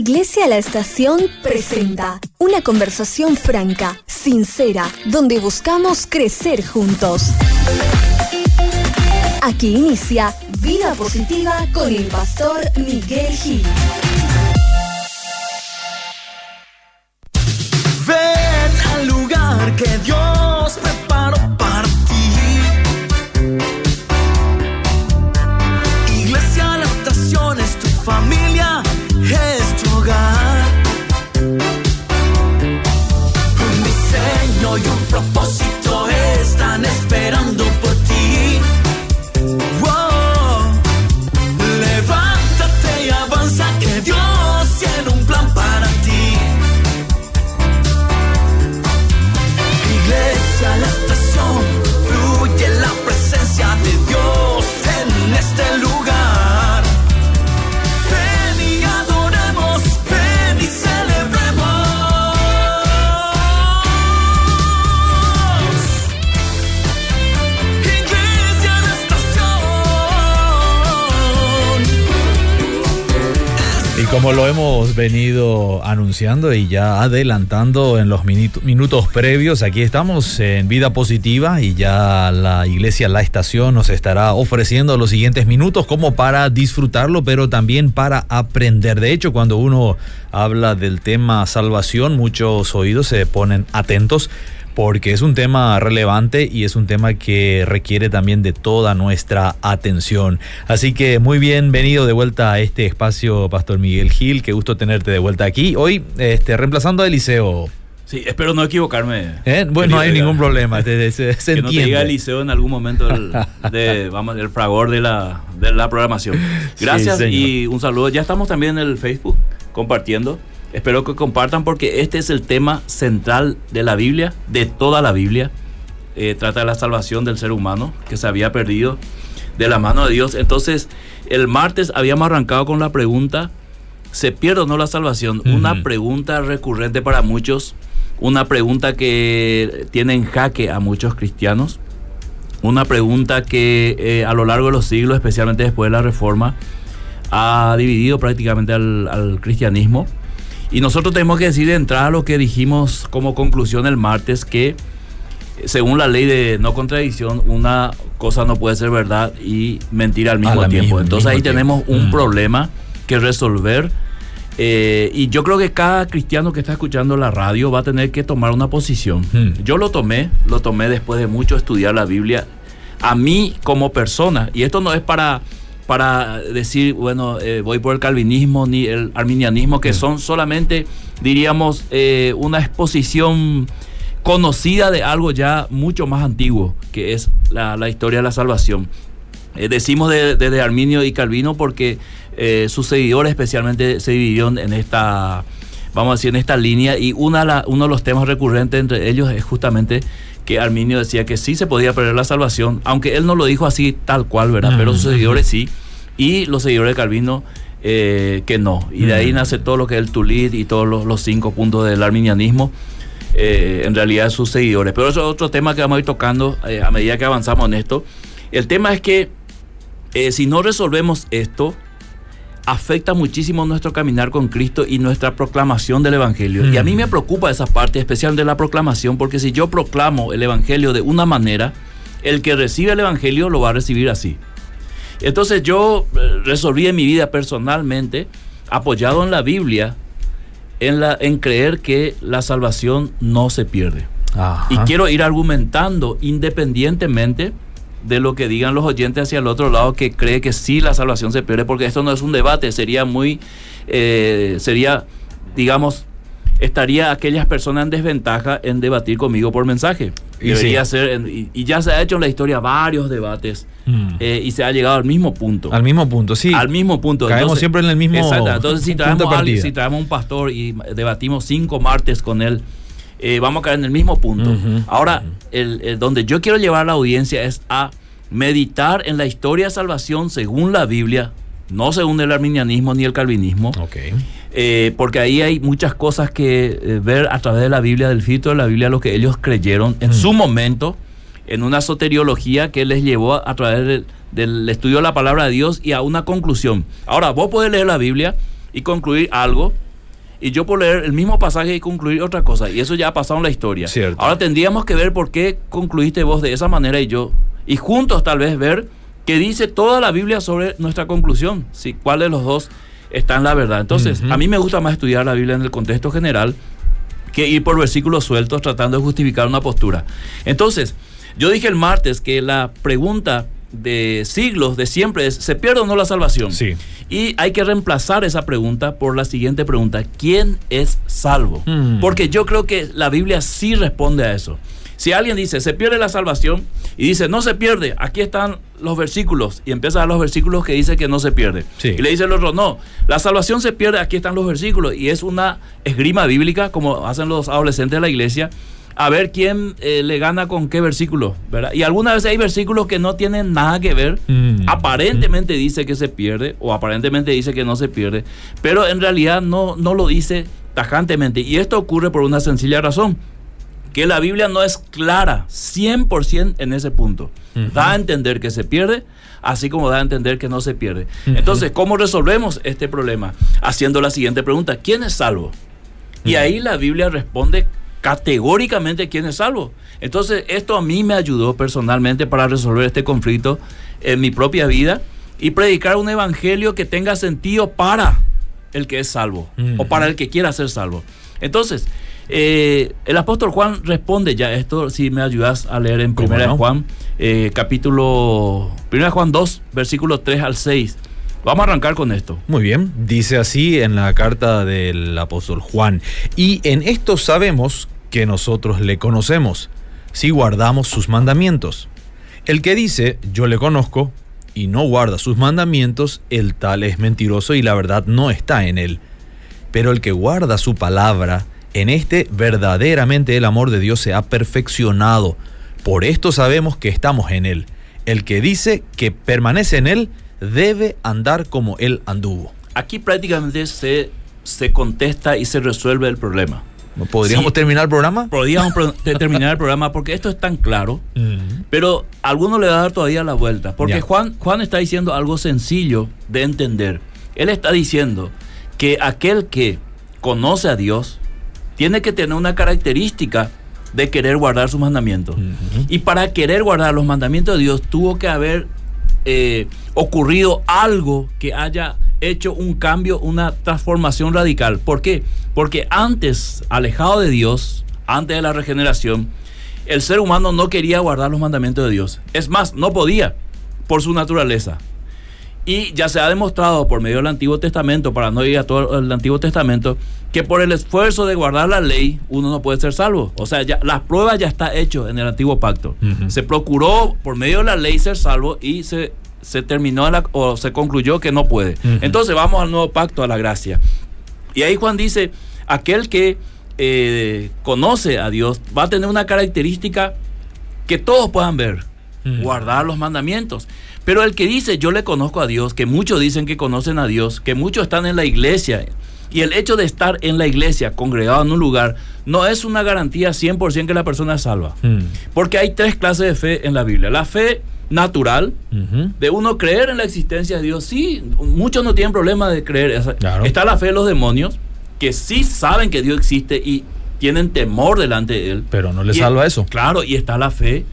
Iglesia La Estación presenta una conversación franca, sincera, donde buscamos crecer juntos. Aquí inicia Vida Positiva con el pastor Miguel Gil. Venido anunciando y ya adelantando en los minuto- minutos previos, aquí estamos en Vida Positiva y ya la iglesia La Estación nos estará ofreciendo los siguientes minutos como para disfrutarlo, pero también para aprender. De hecho, cuando uno habla del tema salvación, muchos oídos se ponen atentos porque es un tema relevante y es un tema que requiere también de toda nuestra atención. Así que muy bienvenido de vuelta a este espacio, Pastor Miguel Gil. Qué gusto tenerte de vuelta aquí. Hoy, este, reemplazando a Eliseo. Sí, espero no equivocarme. ¿Eh? Bueno, no hay ningún problema. Se, se- se Que no te diga entiende. Eliseo en algún momento del, de, vamos, del fragor de la, de la programación. Gracias y un saludo. Ya estamos también en el Facebook compartiendo. Espero que compartan porque este es el tema central de la Biblia, de toda la Biblia. Eh, trata de la salvación del ser humano que se había perdido de la mano de Dios. Entonces, el martes habíamos arrancado con la pregunta, ¿se pierde o no la salvación? Una Ujú. pregunta recurrente para muchos, una pregunta que tiene en jaque a muchos cristianos, una pregunta que eh, a lo largo de los siglos, especialmente después de la Reforma, ha dividido prácticamente al, al cristianismo. Y nosotros tenemos que decir de entrada lo que dijimos como conclusión el martes, que según la ley de no contradicción, una cosa no puede ser verdad y mentira al mismo tiempo. misma- Entonces mismo ahí tiempo. tenemos un Mm. problema que resolver. Eh, y yo creo que cada cristiano que está escuchando la radio va a tener que tomar una posición. Mm. Yo lo tomé, lo tomé después de mucho estudiar la Biblia. A mí como persona, y esto no es para, para decir, bueno, eh, voy por el calvinismo ni el arminianismo, que son solamente, diríamos, eh, una exposición conocida de algo ya mucho más antiguo, que es la, la historia de la salvación. Eh, decimos de, de- de Arminio y Calvino porque sus seguidores especialmente se dividieron en esta, vamos a decir, en esta línea y una, la- uno de los temas recurrentes entre ellos es justamente que Arminio decía que sí se podía perder la salvación, aunque él no lo dijo así tal cual, ¿verdad? Pero sus seguidores sí, y los seguidores de Calvino eh, que no. Y de ahí nace todo lo que es el Tulid y todos los, los cinco puntos del arminianismo. eh, en realidad sus seguidores. Pero eso es otro tema que vamos a ir tocando eh, a medida que avanzamos en esto. El tema es que eh, si no resolvemos esto, afecta muchísimo nuestro caminar con Cristo y nuestra proclamación del Evangelio. Y a mí me preocupa esa parte especial de la proclamación, porque si yo proclamo el Evangelio de una manera, el que recibe el Evangelio lo va a recibir así. Entonces yo eh, resolví en mi vida personalmente, apoyado en la Biblia, en, la, en creer que la salvación no se pierde. Ajá. Y quiero ir argumentando independientemente de lo que digan los oyentes hacia el otro lado que cree que sí la salvación se pierde, porque esto no es un debate, sería muy, eh, sería, digamos, estaría aquellas personas en desventaja en debatir conmigo por mensaje. Y Debería sí. ser, y, y ya se ha hecho en la historia varios debates Mm. eh, y se ha llegado al mismo punto. Al mismo punto, sí. Al mismo punto. Caemos siempre en el mismo Exacto. Entonces, si traemos, a si traemos un pastor y debatimos cinco martes con él, eh, vamos a caer en el mismo punto. Ahora, el, el donde yo quiero llevar a la audiencia es a meditar en la historia de salvación según la Biblia, no según el arminianismo ni el calvinismo. Ok. Eh, porque ahí hay muchas cosas que eh, ver a través de la Biblia, del filtro de la Biblia, lo que ellos creyeron en Mm. su momento, en una soteriología que les llevó a, a través del, del estudio de la palabra de Dios y a una conclusión. Ahora, vos podés leer la Biblia y concluir algo y yo por leer el mismo pasaje y concluir otra cosa. Y eso ya ha pasado en la historia. Cierto. Ahora tendríamos que ver por qué concluiste vos de esa manera y yo. Y juntos tal vez ver qué dice toda la Biblia sobre nuestra conclusión. Si cuál de los dos está en la verdad. Entonces, a mí me gusta más estudiar la Biblia en el contexto general que ir por versículos sueltos tratando de justificar una postura. Entonces, yo dije el martes que la pregunta de siglos, de siempre, es, ¿se pierde o no la salvación? Sí. Y hay que reemplazar esa pregunta por la siguiente pregunta, ¿quién es salvo? Mm. Porque yo creo que la Biblia sí responde a eso. Si alguien dice, se pierde la salvación, y dice, no se pierde, aquí están los versículos, y empieza a dar los versículos que dice que no se pierde. Sí. Y le dice el otro, no, la salvación se pierde, aquí están los versículos, y es una esgrima bíblica, como hacen los adolescentes de la iglesia, a ver quién eh, le gana con qué versículo, ¿verdad? Y algunas veces hay versículos que no tienen nada que ver, Mm. aparentemente dice que se pierde, o aparentemente dice que no se pierde, pero en realidad no, no lo dice tajantemente, y esto ocurre por una sencilla razón que la Biblia no es clara 100% en ese punto. Da a entender que se pierde, así como da a entender que no se pierde. Entonces, ¿cómo resolvemos este problema? Haciendo la siguiente pregunta, ¿quién es salvo? Y ahí la Biblia responde categóricamente quién es salvo. Entonces, esto a mí me ayudó personalmente para resolver este conflicto en mi propia vida y predicar un evangelio que tenga sentido para el que es salvo o para el que quiera ser salvo. Entonces, eh, el apóstol Juan responde ya esto, si me ayudas a leer en ¿Cómo 1 no? Juan, eh, capítulo 1 Juan 2, versículos 3 al 6. Vamos a arrancar con esto. Muy bien, dice así en la carta del apóstol Juan. Y en esto sabemos que nosotros le conocemos, si guardamos sus mandamientos. El que dice, yo le conozco, y no guarda sus mandamientos, el tal es mentiroso y la verdad no está en él. Pero el que guarda su palabra, en este verdaderamente el amor de Dios se ha perfeccionado. Por esto sabemos que estamos en él. El que dice que permanece en él, debe andar como él anduvo. Aquí prácticamente se, se contesta y se resuelve el problema. ¿Podríamos Sí. terminar el programa? Podríamos terminar el programa porque esto es tan claro, pero a alguno le va a dar todavía la vuelta. Porque Ya. Juan, Juan está diciendo algo sencillo de entender. Él está diciendo que aquel que conoce a Dios tiene que tener una característica de querer guardar sus mandamientos. Y para querer guardar los mandamientos de Dios tuvo que haber eh, ocurrido algo que haya hecho un cambio, una transformación radical. ¿Por qué? Porque antes, alejado de Dios, antes de la regeneración, el ser humano no quería guardar los mandamientos de Dios. Es más, no podía por su naturaleza. Y ya se ha demostrado por medio del Antiguo Testamento, para no ir a todo el Antiguo Testamento, que por el esfuerzo de guardar la ley uno no puede ser salvo. O sea, ya, la prueba ya está hecho en el Antiguo Pacto. Se procuró por medio de la ley ser salvo y se, se terminó la- o se concluyó que no puede. Entonces vamos al nuevo pacto, a la gracia. Y ahí Juan dice, aquel que eh, conoce a Dios va a tener una característica que todos puedan ver, guardar los mandamientos. Pero el que dice, yo le conozco a Dios, que muchos dicen que conocen a Dios, que muchos están en la iglesia, y el hecho de estar en la iglesia, congregado en un lugar, no es una garantía 100% que la persona es salva. Mm. Porque hay tres clases de fe en la Biblia. La fe natural, de uno creer en la existencia de Dios. Sí, muchos no tienen problema de creer. Claro. Está la fe de los demonios, que sí saben que Dios existe y tienen temor delante de Él. Pero no le Y- salva eso. Claro, y está la fe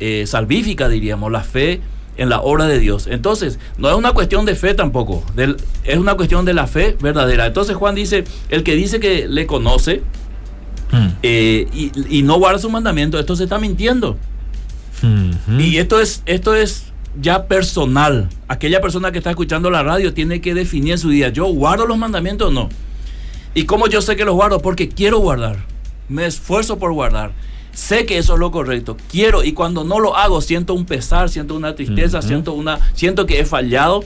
eh, salvífica, diríamos, la fe en la obra de Dios. Entonces, no es una cuestión de fe tampoco, del- es una cuestión de la fe verdadera. Entonces Juan dice, el que dice que le conoce Mm. eh, y, y no guarda su mandamiento, esto se está mintiendo. Ujú. Y esto es, esto es ya personal. Aquella persona que está escuchando la radio tiene que definir en su día, ¿yo guardo los mandamientos o no? ¿Y cómo yo sé que los guardo? Porque quiero guardar. Me esfuerzo por guardar. Sé que eso es lo correcto. Quiero y cuando no lo hago siento un pesar, siento una tristeza, siento una siento que he fallado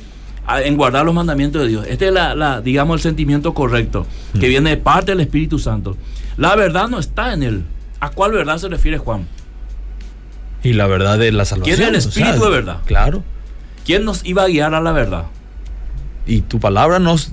en guardar los mandamientos de Dios. Este es la, la, digamos el sentimiento correcto que viene de parte del Espíritu Santo. La verdad no está en él. ¿A cuál verdad se refiere Juan? Y la verdad de la salvación. ¿Quién es el o sea, espíritu de verdad? Claro. ¿Quién nos iba a guiar a la verdad? Y tu palabra nos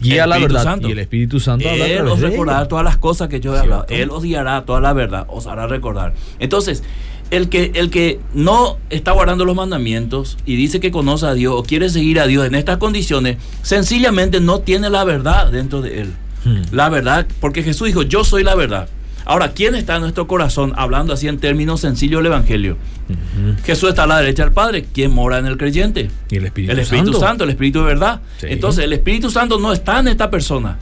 guía la verdad. Santo. Y el Espíritu Santo Él os recordará todas las cosas que yo he hablado. Él os guiará toda la verdad, os hará recordar. Entonces, el que, el que no está guardando los mandamientos y dice que conoce a Dios o quiere seguir a Dios en estas condiciones, sencillamente no tiene la verdad dentro de él. Hmm. La verdad, porque Jesús dijo, yo soy la verdad. Ahora, ¿quién está en nuestro corazón hablando así en términos sencillos el Evangelio? Jesús está a la derecha del Padre. ¿Quién mora en el creyente? Y el Espíritu, el Espíritu Santo. el Espíritu de verdad. Sí. Entonces, el Espíritu Santo no está en esta persona.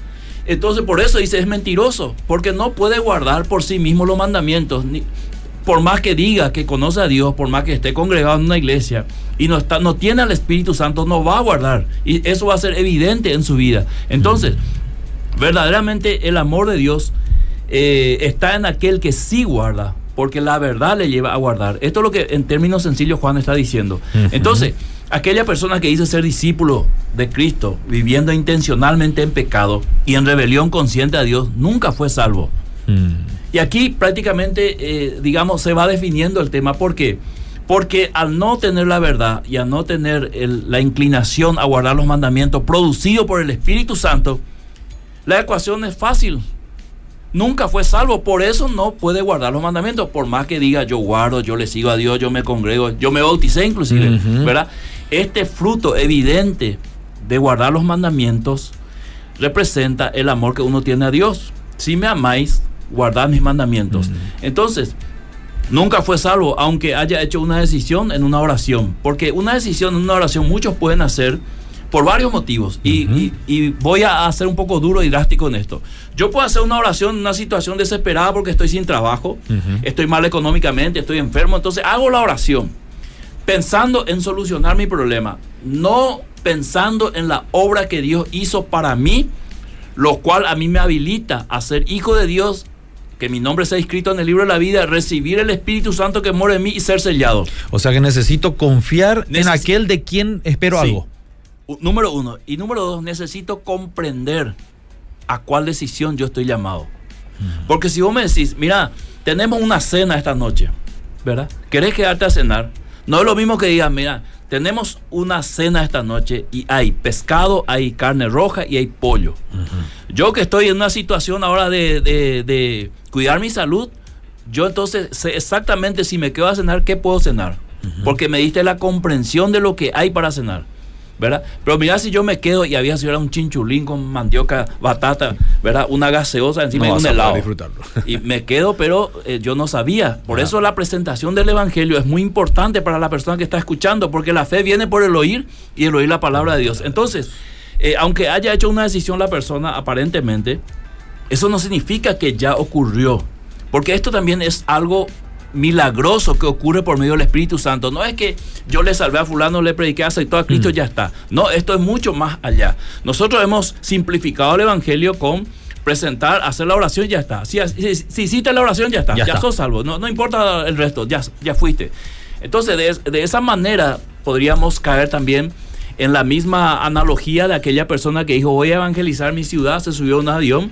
Entonces, por eso dice, es mentiroso, porque no puede guardar por sí mismo los mandamientos. ni- por más que diga que conoce a Dios, por más que esté congregado en una iglesia y no, está, no tiene al Espíritu Santo, no va a guardar. Y eso va a ser evidente en su vida. Entonces, verdaderamente el amor de Dios eh, está en aquel que sí guarda, porque la verdad le lleva a guardar. Esto es lo que en términos sencillos Juan está diciendo. Entonces, aquella persona que dice ser discípulo de Cristo, viviendo intencionalmente en pecado y en rebelión consciente a Dios, nunca fue salvo. Mm. Y aquí prácticamente, eh, digamos, se va definiendo el tema. ¿Por qué? Porque al no tener la verdad y al no tener el- la inclinación a guardar los mandamientos producido por el Espíritu Santo, la ecuación es fácil. Nunca fue salvo, por eso no puede guardar los mandamientos. Por más que diga yo guardo, yo le sigo a Dios, yo me congrego, yo me bauticé inclusive. ¿verdad? Este fruto evidente de guardar los mandamientos representa el amor que uno tiene a Dios. Si me amáis, guardad mis mandamientos. Entonces, nunca fue salvo, aunque haya hecho una decisión en una oración. Porque una decisión en una oración muchos pueden hacer por varios motivos. Y, Ujú. y- y voy a hacer un poco duro y drástico en esto. Yo puedo hacer una oración en una situación desesperada porque estoy sin trabajo, estoy mal económicamente, estoy enfermo. Entonces hago la oración pensando en solucionar mi problema, no pensando en la obra que Dios hizo para mí, lo cual a mí me habilita a ser hijo de Dios, que mi nombre sea escrito en el libro de la vida, recibir el Espíritu Santo que mora en mí y ser sellado. O sea que necesito confiar en aquel de quien espero Sí. algo. Número uno. Y número dos, necesito comprender a cuál decisión yo estoy llamado. Porque si vos me decís, mira, tenemos una cena esta noche, ¿verdad? ¿Querés quedarte a cenar? No es lo mismo que digas, mira, tenemos una cena esta noche y hay pescado, hay carne roja y hay pollo. Yo que estoy en una situación ahora de, de- de cuidar mi salud, yo entonces sé exactamente si me quedo a cenar, qué puedo cenar. Porque me diste la comprensión de lo que hay para cenar. ¿Verdad? Pero mira si yo me quedo y había sido un chinchulín con mandioca, batata, ¿verdad? Una gaseosa encima No de un helado. disfrutarlo. Y me quedo, pero eh, yo no sabía. Por Ah. eso la presentación del Evangelio es muy importante para la persona que está escuchando, porque la fe viene por el oír y el oír la palabra de Dios. Entonces, eh, aunque haya hecho una decisión la persona, aparentemente, eso no significa que ya ocurrió. Porque esto también es algo milagroso que ocurre por medio del Espíritu Santo. No es que yo le salvé a fulano, le prediqué, aceptó a Cristo, Mm. ya está. No, esto es mucho más allá. Nosotros hemos simplificado el Evangelio con presentar, hacer la oración, ya está. Si, si, si hiciste la oración, ya está. Ya Ya, está. sos salvo. No, no importa el resto, ya, ya fuiste. Entonces, de, de esa manera podríamos caer también en la misma analogía de aquella persona que dijo, voy a evangelizar mi ciudad, se subió a un avión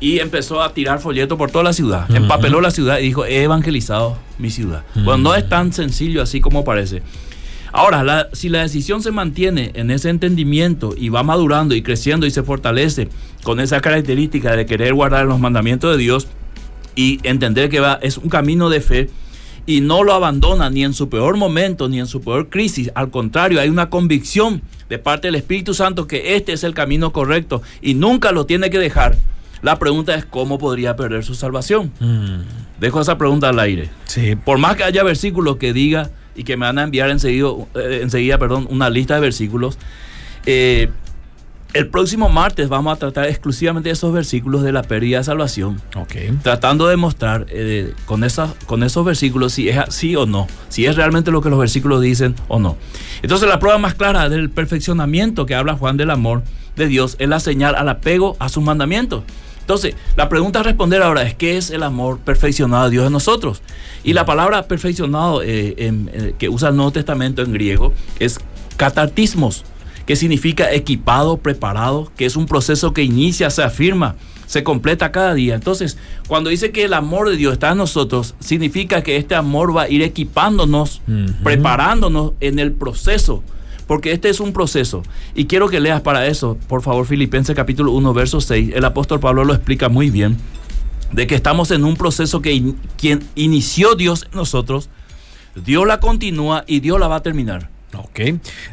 y empezó a tirar folletos por toda la ciudad. Empapeló la ciudad y dijo, he evangelizado mi ciudad. Bueno, no es tan sencillo así como parece. Ahora, la- si la decisión se mantiene en ese entendimiento y va madurando y creciendo y se fortalece con esa característica de querer guardar los mandamientos de Dios y entender que va, es un camino de fe y no lo abandona ni en su peor momento ni en su peor crisis, al contrario, hay una convicción de parte del Espíritu Santo que este es el camino correcto y nunca lo tiene que dejar. La pregunta es cómo podría perder su salvación. Mm, Dejo esa pregunta al aire. sí, Por más que haya versículos que diga y que me van a enviar enseguida, eh, enseguida perdón, una lista de versículos, eh, el próximo martes vamos a tratar exclusivamente esos versículos de la pérdida de salvación, tratando de mostrar eh, con, esas, con esos versículos si es así o no, si es realmente lo que los versículos dicen o no. Entonces la prueba más clara del perfeccionamiento que habla Juan del amor de Dios es la señal al apego a sus mandamientos. Entonces, la pregunta a responder ahora es, ¿qué es el amor perfeccionado de Dios en nosotros? Y la palabra perfeccionado eh, en- eh, que usa el Nuevo Testamento en griego es catartismos, que significa equipado, preparado, que es un proceso que inicia, se afirma, se completa cada día. Entonces, cuando dice que el amor de Dios está en nosotros, significa que este amor va a ir equipándonos, preparándonos en el proceso. Porque este es un proceso. Y quiero que leas para eso, por favor, Filipenses capítulo 1, verso 6. El apóstol Pablo lo explica muy bien. De que estamos en un proceso que quien inició Dios en nosotros, Dios la continúa y Dios la va a terminar. Ok,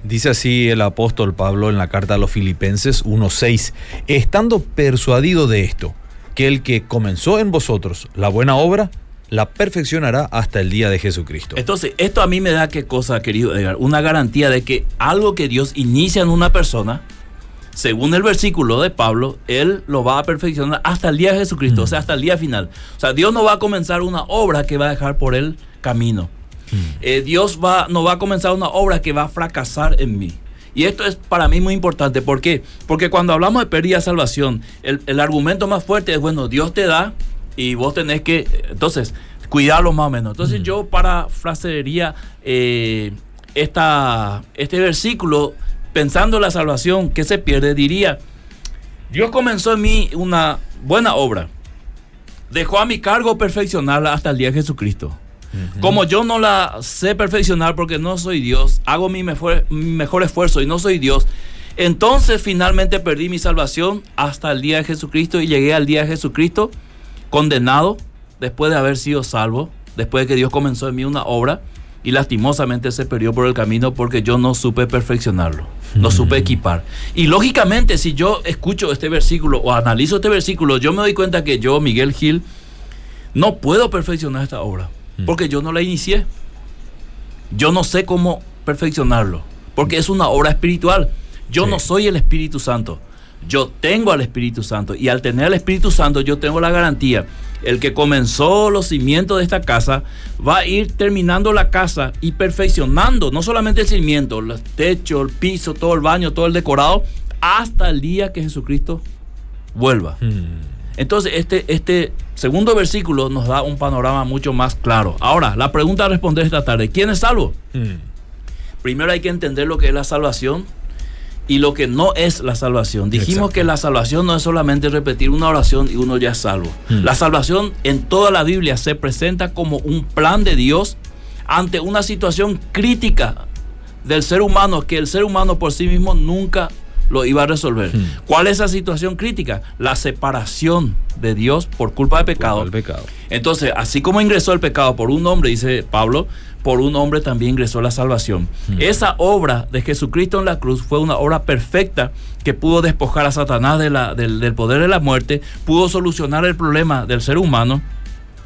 dice así el apóstol Pablo en la carta a los Filipenses 1.6, estando persuadido de esto, que el que comenzó en vosotros la buena obra, la perfeccionará hasta el día de Jesucristo. Entonces, esto a mí me da qué cosa, querido Edgar, una garantía de que algo que Dios inicia en una persona, según el versículo de Pablo, Él lo va a perfeccionar hasta el día de Jesucristo, Mm. o sea, hasta el día final. O sea, Dios no va a comenzar una obra que va a dejar por el camino. Mm. Eh, Dios va, no va a comenzar una obra que va a fracasar en mí. Y esto es para mí muy importante. ¿Por qué? Porque cuando hablamos de pérdida de salvación, el, el argumento más fuerte es, bueno, Dios te da y vos tenés que, entonces, cuidarlo más o menos. Entonces Mm. yo parafrasearía eh, esta, este versículo pensando en la salvación que se pierde, diría, Dios comenzó en mí una buena obra. Dejó a mi cargo perfeccionarla hasta el día de Jesucristo. Como yo no la sé perfeccionar porque no soy Dios, hago mi mejor, mi mejor esfuerzo y no soy Dios, entonces finalmente perdí mi salvación hasta el día de Jesucristo y llegué al día de Jesucristo condenado después de haber sido salvo, después de que Dios comenzó en mí una obra y lastimosamente se perdió por el camino porque yo no supe perfeccionarlo, no supe equipar. Y lógicamente si yo escucho este versículo o analizo este versículo, yo me doy cuenta que yo, Miguel Gil, no puedo perfeccionar esta obra porque yo no la inicié. Yo no sé cómo perfeccionarlo, porque es una obra espiritual. Yo Sí. no soy el Espíritu Santo. Yo tengo al Espíritu Santo y al tener al Espíritu Santo yo tengo la garantía. El que comenzó los cimientos de esta casa va a ir terminando la casa y perfeccionando no solamente el cimiento, los techos, el piso, todo el baño, todo el decorado, hasta el día que Jesucristo vuelva. Mm. Entonces, este, este segundo versículo nos da un panorama mucho más claro. Ahora, la pregunta a responder esta tarde, ¿quién es salvo? Mm. Primero hay que entender lo que es la salvación y lo que no es la salvación. Dijimos Exacto. que la salvación no es solamente repetir una oración y uno ya es salvo. Mm. La salvación en toda la Biblia se presenta como un plan de Dios ante una situación crítica del ser humano que el ser humano por sí mismo nunca lo iba a resolver. Mm. ¿Cuál es esa situación crítica? La separación de Dios por culpa de pecado. El pecado. Entonces, así como ingresó el pecado por un hombre, dice Pablo, por un hombre también ingresó la salvación. Esa obra de Jesucristo en la cruz fue una obra perfecta que pudo despojar a Satanás de la- del, del poder de la muerte, pudo solucionar el problema del ser humano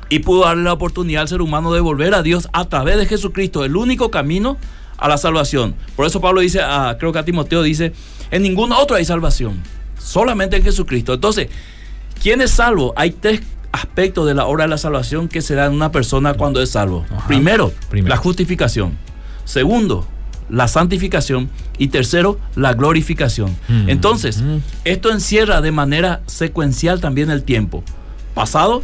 y pudo darle la oportunidad al ser humano de volver a Dios a través de Jesucristo, el único camino a la salvación. Por eso Pablo dice, a- creo que a Timoteo dice, en ningún otro hay salvación, solamente en Jesucristo. Entonces, ¿quién es salvo? Hay tres aspectos de la obra de la salvación que se da en una persona cuando es salvo. Primero, Primero. la justificación. Segundo, la santificación. Y tercero, la glorificación. Mm. Entonces, Mm. esto encierra de manera secuencial también el tiempo. Pasado,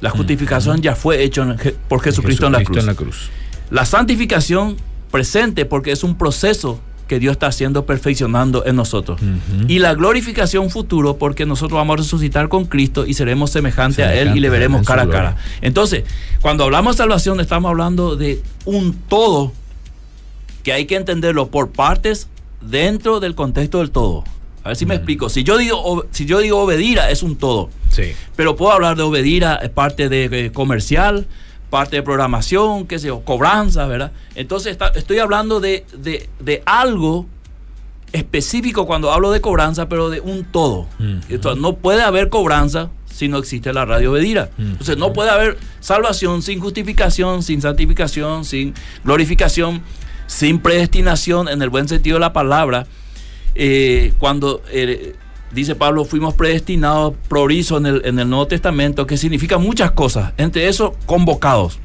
la justificación ya fue Je- por Jesucristo, en la cruz. en la cruz. La santificación presente porque es un proceso que Dios está haciendo perfeccionando en nosotros. Y la glorificación futuro porque nosotros vamos a resucitar con Cristo y seremos semejantes a Él y le veremos cara a cara. Entonces, cuando hablamos de salvación estamos hablando de un todo que hay que entenderlo por partes dentro del contexto del todo. A ver si me explico. Si yo digo, si yo digo obedira es un todo. Sí. Pero puedo hablar de Obedira, parte de eh, comercial, parte de programación, qué sé yo, cobranza, ¿verdad? Entonces está- estoy hablando de, de- de algo específico cuando hablo de cobranza, pero de un todo. Ujú. Entonces, no puede haber cobranza si no existe la radio Obedira. Ujú. Entonces no puede haber salvación sin justificación, sin santificación, sin glorificación, sin predestinación en el buen sentido de la palabra. Eh, cuando eh, dice Pablo, fuimos predestinados, prorizo en el, en el Nuevo Testamento, que significa muchas cosas, entre eso convocados.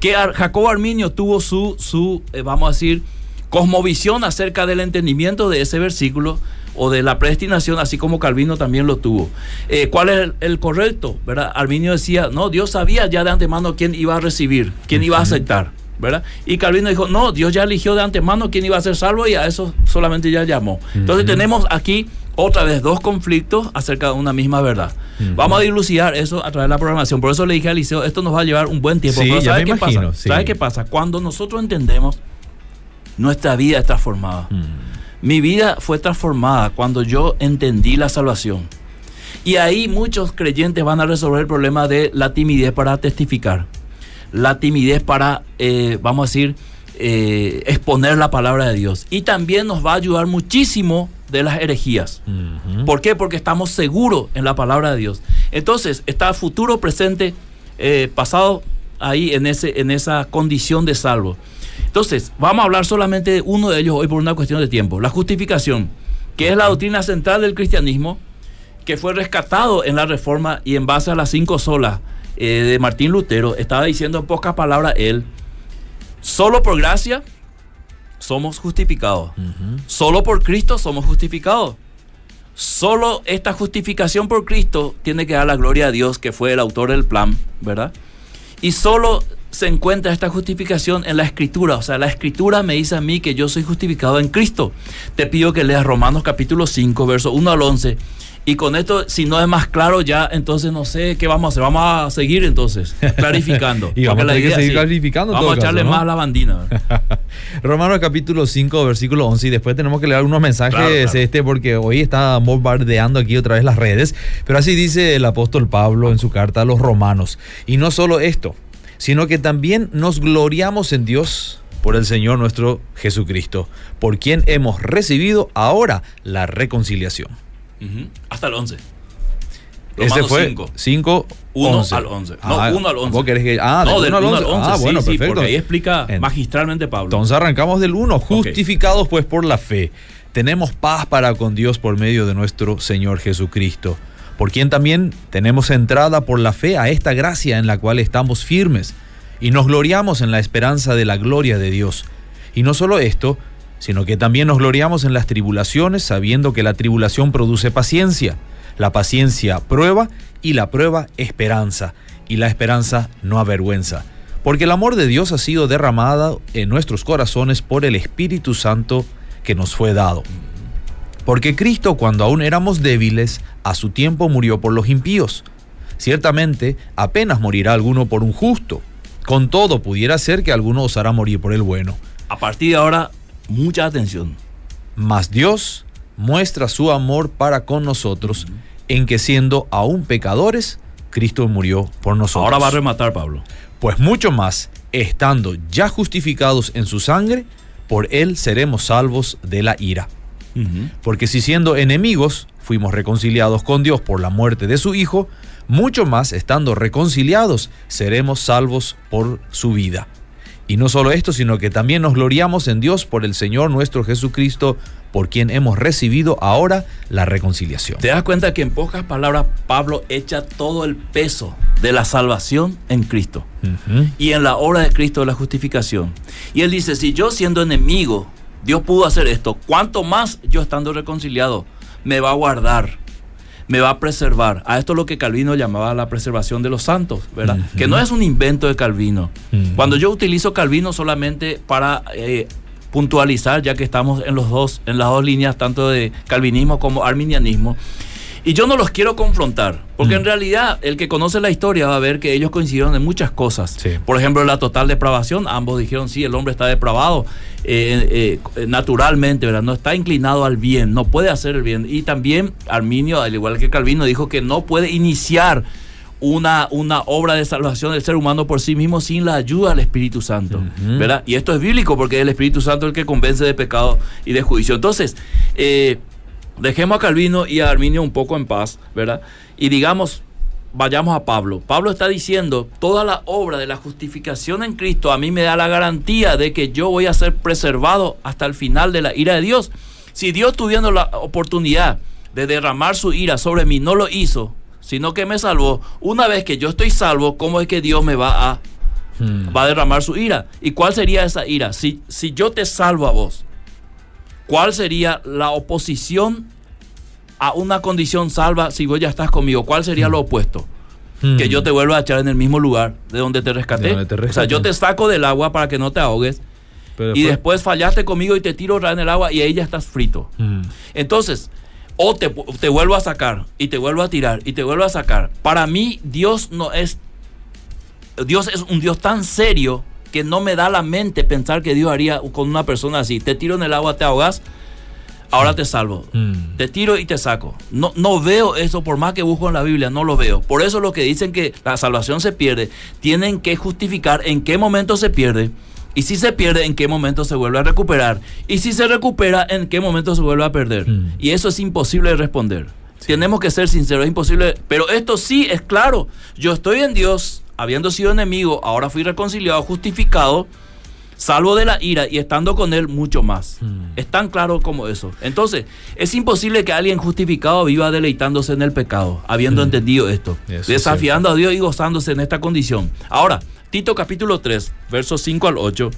Que Jacobo Arminio tuvo su, su eh, vamos a decir, cosmovisión acerca del entendimiento de ese versículo o de la predestinación, así como Calvino también lo tuvo. Eh, ¿Cuál es el, el correcto? ¿verdad? Arminio decía, no, Dios sabía ya de antemano quién iba a recibir, quién iba a aceptar. ¿verdad? Y Calvino dijo, no, Dios ya eligió de antemano quién iba a ser salvo y a eso solamente ya llamó. Entonces tenemos aquí otra vez dos conflictos acerca de una misma verdad. Vamos a dilucidar eso a través de la programación. Por eso le dije a Eliseo, esto nos va a llevar un buen tiempo. Sí, Pero ¿sabe qué imagino, pasa? sí. ¿Sabe qué pasa? Cuando nosotros entendemos, nuestra vida es transformada. Mi vida fue transformada cuando yo entendí la salvación. Y ahí muchos creyentes van a resolver el problema de la timidez para testificar. La timidez para, eh, vamos a decir, eh, exponer la palabra de Dios. Y también nos va a ayudar muchísimo de las herejías. ¿Por qué? Porque estamos seguros en la palabra de Dios. Entonces, está futuro, presente, eh, pasado ahí en, ese, en esa condición de salvo. Entonces, vamos a hablar solamente de uno de ellos hoy por una cuestión de tiempo. La justificación, que es la doctrina central del cristianismo, que fue rescatado en la reforma y en base a las cinco solas eh, de Martín Lutero, estaba diciendo en pocas palabras él, solo por gracia somos justificados. Solo por Cristo somos justificados. Solo esta justificación por Cristo tiene que dar la gloria a Dios, que fue el autor del plan, ¿verdad? Y solo se encuentra esta justificación en la escritura. O sea, la escritura me dice a mí que yo soy justificado en Cristo. Te pido que leas Romanos capítulo 5, verso 1 al 11. Y con esto, si no es más claro ya, entonces no sé qué vamos a hacer. Vamos a seguir entonces, clarificando. Y vamos a tener que seguir sí, clarificando en Vamos todo a echarle caso, ¿no? más a la bandina. Romanos capítulo 5, versículo 11. Y después tenemos que leer algunos mensajes Claro, claro. este porque hoy está bombardeando aquí otra vez las redes. Pero así dice el apóstol Pablo en su carta a los romanos. Y no solo esto, sino que también nos gloriamos en Dios por el Señor nuestro Jesucristo, por quien hemos recibido ahora la reconciliación. Hasta el 11. Ese fue 5. 5, 1 al 11. No, 1 al 11. ¿Vos querés que, ah, no, del del 1 al 11. Ah, sí, bueno, sí, perfecto. porque ahí explica En- magistralmente Pablo. Entonces arrancamos del 1, justificados pues por la fe. Tenemos paz para con Dios por medio de nuestro Señor Jesucristo, por quien también tenemos entrada por la fe a esta gracia en la cual estamos firmes y nos gloriamos en la esperanza de la gloria de Dios. Y no solo esto, sino que también nos gloriamos en las tribulaciones, sabiendo que la tribulación produce paciencia, la paciencia prueba y la prueba esperanza, y la esperanza no avergüenza. Porque el amor de Dios ha sido derramado en nuestros corazones por el Espíritu Santo que nos fue dado. Porque Cristo cuando aún éramos débiles, a su tiempo murió por los impíos. Ciertamente, apenas morirá alguno por un justo. Con todo, pudiera ser que alguno osara morir por el bueno. A partir de ahora, mucha atención. Mas Dios muestra su amor para con nosotros en que siendo aún pecadores, Cristo murió por nosotros. Ahora va a rematar Pablo. Pues mucho más, estando ya justificados en su sangre, por él seremos salvos de la ira. Porque si siendo enemigos fuimos reconciliados con Dios por la muerte de su Hijo, mucho más estando reconciliados seremos salvos por su vida. Y no solo esto, sino que también nos gloriamos en Dios por el Señor nuestro Jesucristo, por quien hemos recibido ahora la reconciliación. Te das cuenta que en pocas palabras Pablo echa todo el peso de la salvación en Cristo y en la obra de Cristo de la justificación. Y él dice, si yo siendo enemigo, Dios pudo hacer esto, ¿cuánto más yo estando reconciliado me va a guardar? Me va a preservar. A esto es lo que Calvino llamaba la preservación de los santos, ¿verdad? Que no es un invento de Calvino. Cuando yo utilizo Calvino solamente para eh, puntualizar, ya que estamos en los dos, en las dos líneas, tanto de calvinismo como arminianismo, y yo no los quiero confrontar, porque Mm. en realidad el que conoce la historia va a ver que ellos coincidieron en muchas cosas. Sí. Por ejemplo, la total depravación, ambos dijeron, sí, el hombre está depravado eh, eh, naturalmente, ¿verdad? No está inclinado al bien, no puede hacer el bien. Y también Arminio, al igual que Calvino, dijo que no puede iniciar una, una obra de salvación del ser humano por sí mismo sin la ayuda del Espíritu Santo. ¿verdad? Y esto es bíblico porque es el Espíritu Santo el que convence de pecado y de juicio. Entonces, eh, dejemos a Calvino y a Arminio un poco en paz, ¿verdad? Y digamos, vayamos a Pablo. Pablo está diciendo, toda la obra de la justificación en Cristo a mí me da la garantía de que yo voy a ser preservado hasta el final de la ira de Dios. Si Dios tuviendo la oportunidad de derramar su ira sobre mí, no lo hizo, sino que me salvó, una vez que yo estoy salvo, ¿cómo es que Dios me va a, Mm. va a derramar su ira? ¿Y cuál sería esa ira? Si, si yo te salvo a vos, ¿cuál sería la oposición a una condición salva si vos ya estás conmigo? ¿Cuál sería lo opuesto? que yo te vuelva a echar en el mismo lugar de donde te rescaté. De donde te O sea, yo te saco del agua para que no te ahogues Pero y después- después fallaste conmigo y te tiro otra en el agua y ahí ya estás frito. Mm. Entonces, o te, te vuelvo a sacar y te vuelvo a tirar y te vuelvo a sacar. Para mí, Dios no es. Dios es un Dios tan serio que no me da la mente pensar que Dios haría con una persona así. Te tiro en el agua, te ahogas, ahora te salvo. Mm. Te tiro y te saco. No, no veo eso, por más que busco en la Biblia, no lo veo. Por eso los que dicen que la salvación se pierde, tienen que justificar en qué momento se pierde Y si se pierde, ¿en qué momento se vuelve a recuperar? Y si se recupera, ¿en qué momento se vuelve a perder? Mm. Y eso es imposible de responder. Tenemos que ser sinceros, es imposible. Pero esto sí es claro. Yo estoy en Dios, habiendo sido enemigo, ahora fui reconciliado, justificado, salvo de la ira y estando con Él mucho más. Mm. Es tan claro como eso. Entonces, es imposible que alguien justificado viva deleitándose en el pecado, habiendo entendido esto, Eso es desafiando a Dios y gozándose en esta condición. Ahora, Tito capítulo 3, versos 5 al 8.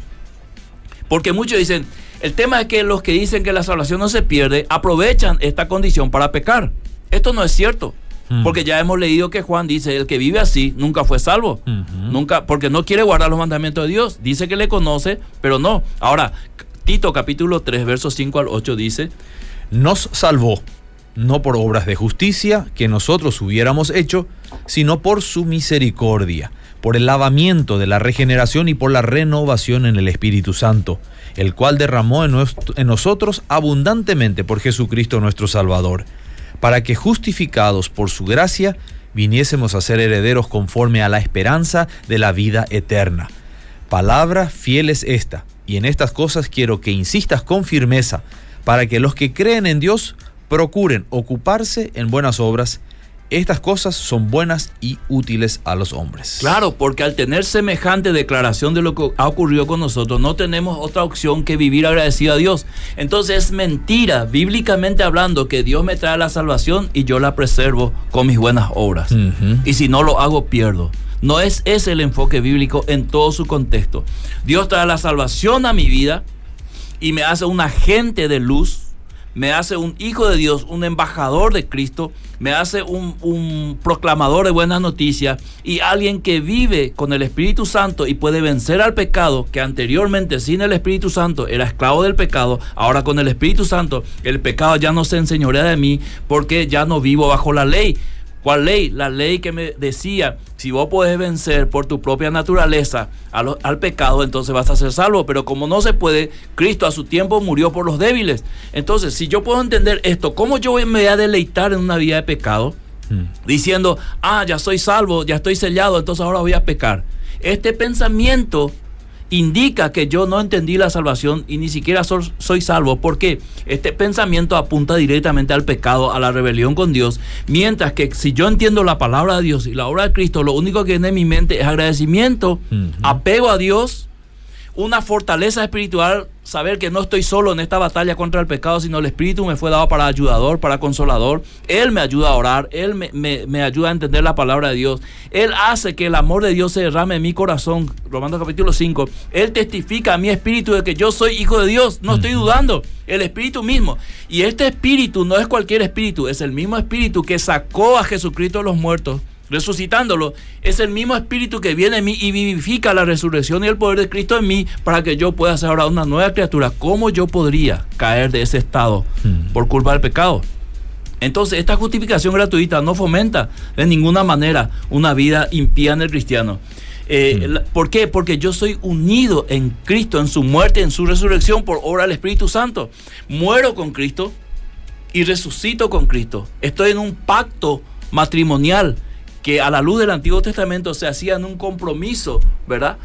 Porque muchos dicen, el tema es que los que dicen que la salvación no se pierde, aprovechan esta condición para pecar. Esto no es cierto. Porque ya hemos leído que Juan dice, el que vive así nunca fue salvo. Nunca, porque no quiere guardar los mandamientos de Dios. Dice que le conoce, pero no. Ahora, Tito capítulo 3, versos 5 al 8 dice, nos salvó, no por obras de justicia que nosotros hubiéramos hecho, sino por su misericordia, por el lavamiento de la regeneración y por la renovación en el Espíritu Santo, el cual derramó en, nuestro- en nosotros abundantemente por Jesucristo nuestro Salvador, para que justificados por su gracia viniésemos a ser herederos conforme a la esperanza de la vida eterna. Palabra fiel es esta, y en estas cosas quiero que insistas con firmeza, para que los que creen en Dios procuren ocuparse en buenas obras. Estas cosas son buenas y útiles a los hombres. Claro, porque al tener semejante declaración de lo que ha ocurrido con nosotros, no tenemos otra opción que vivir agradecido a Dios. Entonces es mentira, bíblicamente hablando, que Dios me trae la salvación y yo la preservo con mis buenas obras. Y si no lo hago, pierdo. No es ese el enfoque bíblico en todo su contexto. Dios trae la salvación a mi vida y me hace un agente de luz, me hace un hijo de Dios, un embajador de Cristo, me hace un, proclamador de buenas noticias y alguien que vive con el Espíritu Santo y puede vencer al pecado, que anteriormente sin el Espíritu Santo era esclavo del pecado, ahora con el Espíritu Santo el pecado ya no se enseñorea de mí porque ya no vivo bajo la ley. ¿Cuál ley? La ley que me decía, si vos podés vencer por tu propia naturaleza al pecado, entonces vas a ser salvo. Pero como no se puede, Cristo a su tiempo murió por los débiles. Entonces, si yo puedo entender esto, ¿cómo yo me voy a deleitar en una vida de pecado? Mm. Diciendo, ah, ya soy salvo, ya estoy sellado, entonces ahora voy a pecar. Este pensamiento indica que yo no entendí la salvación y ni siquiera so- soy salvo. porque Este pensamiento apunta directamente al pecado, a la rebelión con Dios. Mientras que si yo entiendo la palabra de Dios y la obra de Cristo, lo único que viene en mi mente es agradecimiento, apego a Dios, una fortaleza espiritual, saber que no estoy solo en esta batalla contra el pecado, sino el Espíritu me fue dado para ayudador, para consolador. Él me ayuda a orar, Él me, me- me ayuda a entender la palabra de Dios. Él hace que el amor de Dios se derrame en mi corazón. Romanos capítulo 5. Él testifica a mi espíritu de que yo soy hijo de Dios. No estoy dudando. El Espíritu mismo. Y este Espíritu no es cualquier Espíritu, es el mismo Espíritu que sacó a Jesucristo de los muertos resucitándolo, es el mismo espíritu que viene en mí y vivifica la resurrección y el poder de Cristo en mí para que yo pueda ser ahora una nueva criatura. ¿Cómo yo podría caer de ese estado Hmm. por culpa del pecado? Entonces, esta justificación gratuita no fomenta de ninguna manera una vida impía en el cristiano. Eh, la- ¿Por qué? Porque yo soy unido en Cristo, en su muerte, en su resurrección por obra del Espíritu Santo. Muero con Cristo y resucito con Cristo. Estoy en un pacto matrimonial que a la luz del Antiguo Testamento se hacía en un compromiso, ¿verdad?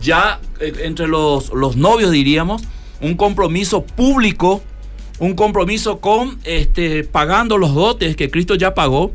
Ya eh, entre los, los novios diríamos, un compromiso público, un compromiso con este, pagando los dotes que Cristo ya pagó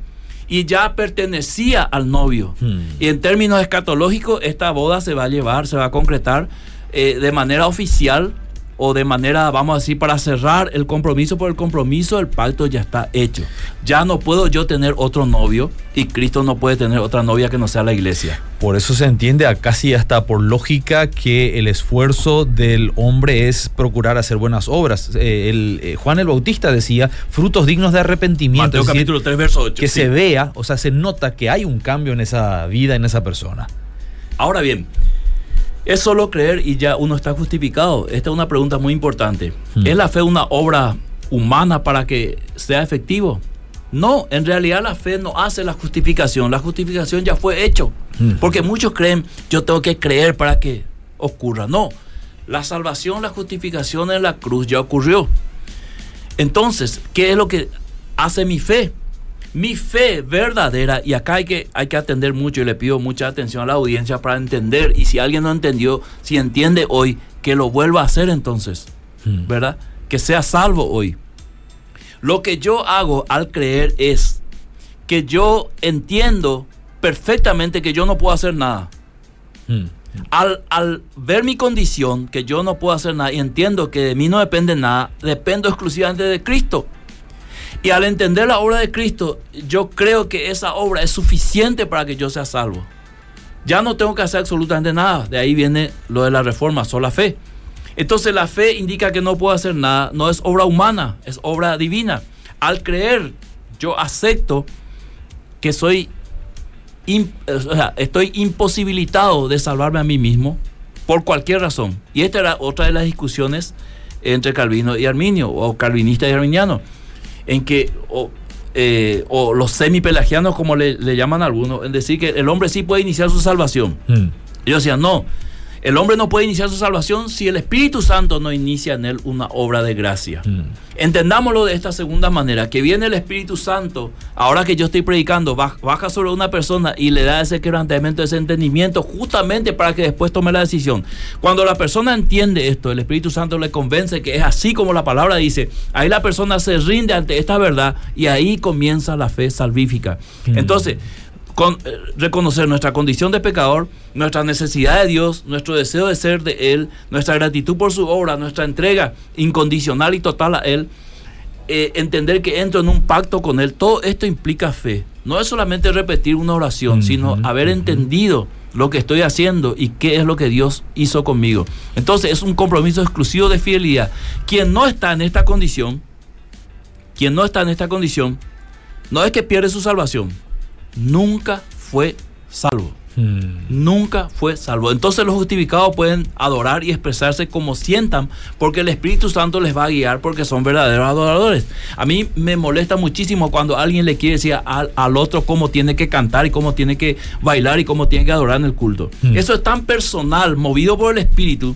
y ya pertenecía al novio. Hmm. Y en términos escatológicos, esta boda se va a llevar, se va a concretar eh, de manera oficial o de manera, vamos a decir, para cerrar el compromiso por el compromiso, el pacto ya está hecho. Ya no puedo yo tener otro novio y Cristo no puede tener otra novia que no sea la iglesia. Por eso se entiende a casi hasta por lógica que el esfuerzo del hombre es procurar hacer buenas obras. Eh, el, eh, Juan el Bautista decía frutos dignos de arrepentimiento. Mateo decir, capítulo 3, verso 8. que sí. se vea, o sea, se nota que hay un cambio en esa vida, en esa persona. Ahora bien, es solo creer y ya uno está justificado. Esta es una pregunta muy importante. Hmm. ¿Es la fe una obra humana para que sea efectivo? No, en realidad la fe no hace la justificación. La justificación ya fue hecho. Hmm. Porque muchos creen, yo tengo que creer para que ocurra. No, la salvación, la justificación en la cruz ya ocurrió. Entonces, ¿qué es lo que hace mi fe? Mi fe verdadera, y acá hay que, hay que atender mucho y le pido mucha atención a la audiencia para entender, y si alguien no entendió, si entiende hoy, que lo vuelva a hacer entonces, Mm. ¿verdad? Que sea salvo hoy. Lo que yo hago al creer es que yo entiendo perfectamente que yo no puedo hacer nada. Mm. Al, al ver mi condición, que yo no puedo hacer nada, y entiendo que de mí no depende nada, dependo exclusivamente de Cristo. Y al entender la obra de Cristo, yo creo que esa obra es suficiente para que yo sea salvo. Ya no tengo que hacer absolutamente nada. De ahí viene lo de la reforma, sola fe. Entonces la fe indica que no puedo hacer nada, no es obra humana, es obra divina. Al creer, yo acepto que soy o sea, estoy imposibilitado de salvarme a mí mismo por cualquier razón. Y esta era otra de las discusiones entre Calvino y Arminio, o calvinista y arminiano, en que, o, eh, o los semipelagianos, como le, le llaman algunos, en decir que el hombre sí puede iniciar su salvación. Mm. Ellos decían, no, el hombre no puede iniciar su salvación si el Espíritu Santo no inicia en él una obra de gracia. Mm. Entendámoslo de esta segunda manera, que viene el Espíritu Santo, ahora que yo estoy predicando, baj- baja sobre una persona y le da ese quebrantamiento, ese entendimiento, justamente para que después tome la decisión. Cuando la persona entiende esto, el Espíritu Santo le convence que es así como la palabra dice, ahí la persona se rinde ante esta verdad y ahí comienza la fe salvífica. Mm. Entonces, con, eh, reconocer nuestra condición de pecador, nuestra necesidad de Dios, nuestro deseo de ser de Él, nuestra gratitud por su obra, nuestra entrega incondicional y total a Él, eh, entender que entro en un pacto con Él, todo esto implica fe. No es solamente repetir una oración, sino haber entendido lo que estoy haciendo y qué es lo que Dios hizo conmigo. Entonces es un compromiso exclusivo de fidelidad. Quien no está en esta condición, quien no está en esta condición, no es que pierde su salvación, nunca fue salvo. Mm. Nunca fue salvo. Entonces los justificados pueden adorar y expresarse como sientan, porque el Espíritu Santo les va a guiar, porque son verdaderos adoradores. A mí me molesta muchísimo cuando alguien le quiere decir al, al otro cómo tiene que cantar y cómo tiene que bailar y cómo tiene que adorar en el culto. Mm. Eso es tan personal, movido por el Espíritu,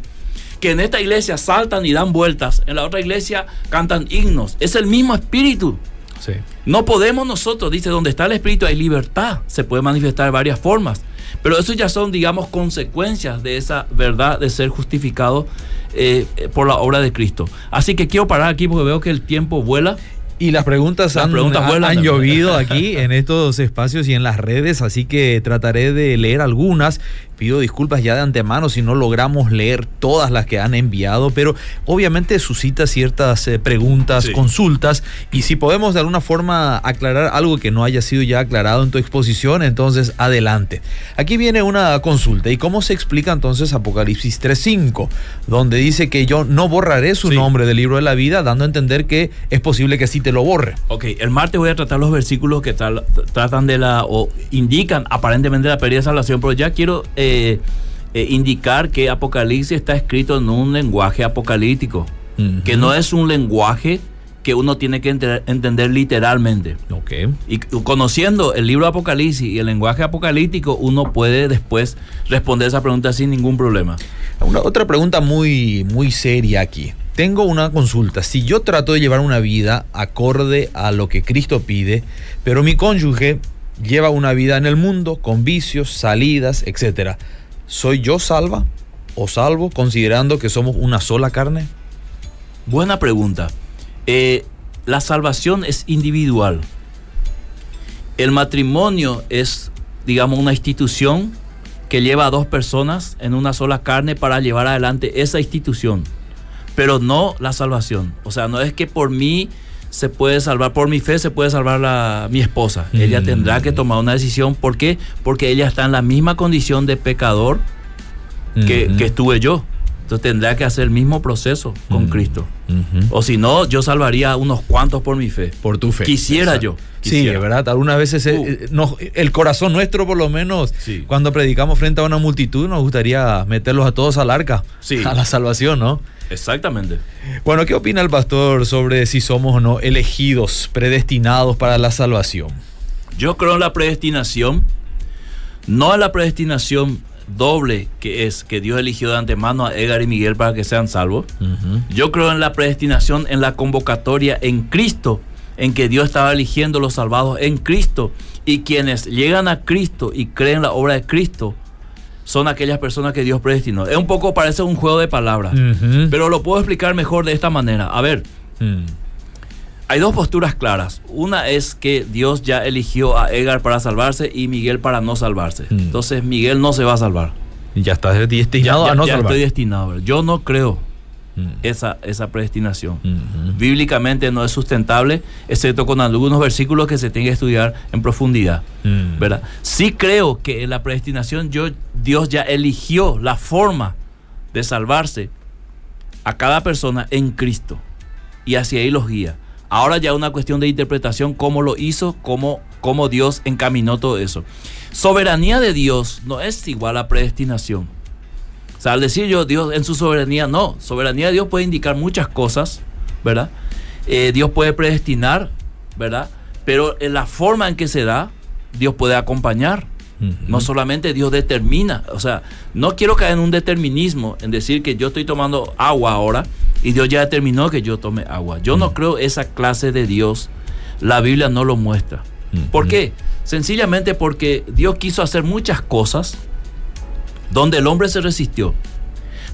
que en esta iglesia saltan y dan vueltas, en la otra iglesia cantan himnos. Es el mismo Espíritu. Sí. No podemos nosotros, dice, donde está el Espíritu hay libertad, se puede manifestar de varias formas, pero eso ya son, digamos, consecuencias de esa verdad de ser justificado eh, eh, por la obra de Cristo. Así que quiero parar aquí porque veo que el tiempo vuela. Y las preguntas, Las han, preguntas han- vuelan han también. llovido aquí en estos espacios y en las redes, así que trataré de leer algunas. Pido disculpas ya de antemano si no logramos leer todas las que han enviado, pero obviamente suscita ciertas eh, preguntas, Sí. consultas, y si podemos de alguna forma aclarar algo que no haya sido ya aclarado en tu exposición, entonces adelante. Aquí viene una consulta, ¿y cómo se explica entonces Apocalipsis 3.5, donde dice que yo no borraré su Sí. nombre del libro de la vida, dando a entender que es posible que sí te lo borre? Ok, el martes voy a tratar los versículos que tal- tratan de la, o indican aparentemente la pérdida de salvación, pero ya quiero eh, eh, indicar que Apocalipsis está escrito en un lenguaje apocalíptico, que no es un lenguaje que uno tiene que enter- entender literalmente. Ok. Y conociendo el libro Apocalipsis y el lenguaje apocalíptico, uno puede después responder esa pregunta sin ningún problema. Una, otra pregunta muy, muy seria aquí. Tengo una consulta. Si yo trato de llevar una vida acorde a lo que Cristo pide, pero mi cónyuge lleva una vida en el mundo con vicios, salidas, etcétera, ¿soy yo salva o salvo considerando que somos una sola carne? Buena pregunta. Eh, la salvación es individual. El matrimonio es, digamos, una institución que lleva a dos personas en una sola carne para llevar adelante esa institución, pero no la salvación. O sea, no es que por mí se puede salvar, por mi fe se puede salvar la, mi esposa. Ella Mm. tendrá que tomar una decisión. ¿Por qué? Porque ella está en la misma condición de pecador que, que estuve yo. Entonces tendrá que hacer el mismo proceso con Mm. Cristo. O si no, yo salvaría a unos cuantos por mi fe. Por tu fe. Quisiera Exacto. yo. Sí, es verdad. Algunas veces eh, Uh. eh, nos- el corazón nuestro, por lo menos, Sí. cuando predicamos frente a una multitud, nos gustaría meterlos a todos al arca, Sí. a la salvación, ¿no? Exactamente. Bueno, ¿qué opina el pastor sobre si somos o no elegidos, predestinados para la salvación? Yo creo en la predestinación, no en la predestinación doble que es que Dios eligió de antemano a Edgar y Miguel para que sean salvos. Yo creo en la predestinación, en la convocatoria en Cristo en que Dios estaba eligiendo los salvados en Cristo y quienes llegan a Cristo y creen la obra de Cristo son aquellas personas que Dios predestinó. Es un poco, parece un juego de palabras, pero lo puedo explicar mejor de esta manera. A ver, Mm. hay dos posturas claras. Una es que Dios ya eligió a Edgar para salvarse y Miguel para no salvarse. Mm. Entonces Miguel no se va a salvar. Ya estás Ya, destinado ya- a no ya salvar. estoy destinado. Yo no creo Mm. esa, esa predestinación. Ujú. Bíblicamente no es sustentable, excepto con algunos versículos que se tienen que estudiar en profundidad. Mm. ¿verdad? Sí creo que en la predestinación yo, Dios ya eligió la forma de salvarse a cada persona en Cristo y hacia ahí los guía. Ahora ya una cuestión de interpretación, cómo lo hizo, cómo, cómo Dios encaminó todo eso. Soberanía de Dios no es igual a predestinación. Sea, al decir yo Dios en su soberanía, no. Soberanía de Dios puede indicar muchas cosas, ¿verdad? Eh, Dios puede predestinar, ¿verdad? Pero en la forma en que se da, Dios puede acompañar. No solamente Dios determina, o sea, no quiero caer en un determinismo, en decir que yo estoy tomando agua ahora y Dios ya determinó que yo tome agua. Yo no creo esa clase de Dios, la Biblia no lo muestra. ¿Por qué? Sencillamente porque Dios quiso hacer muchas cosas donde el hombre se resistió.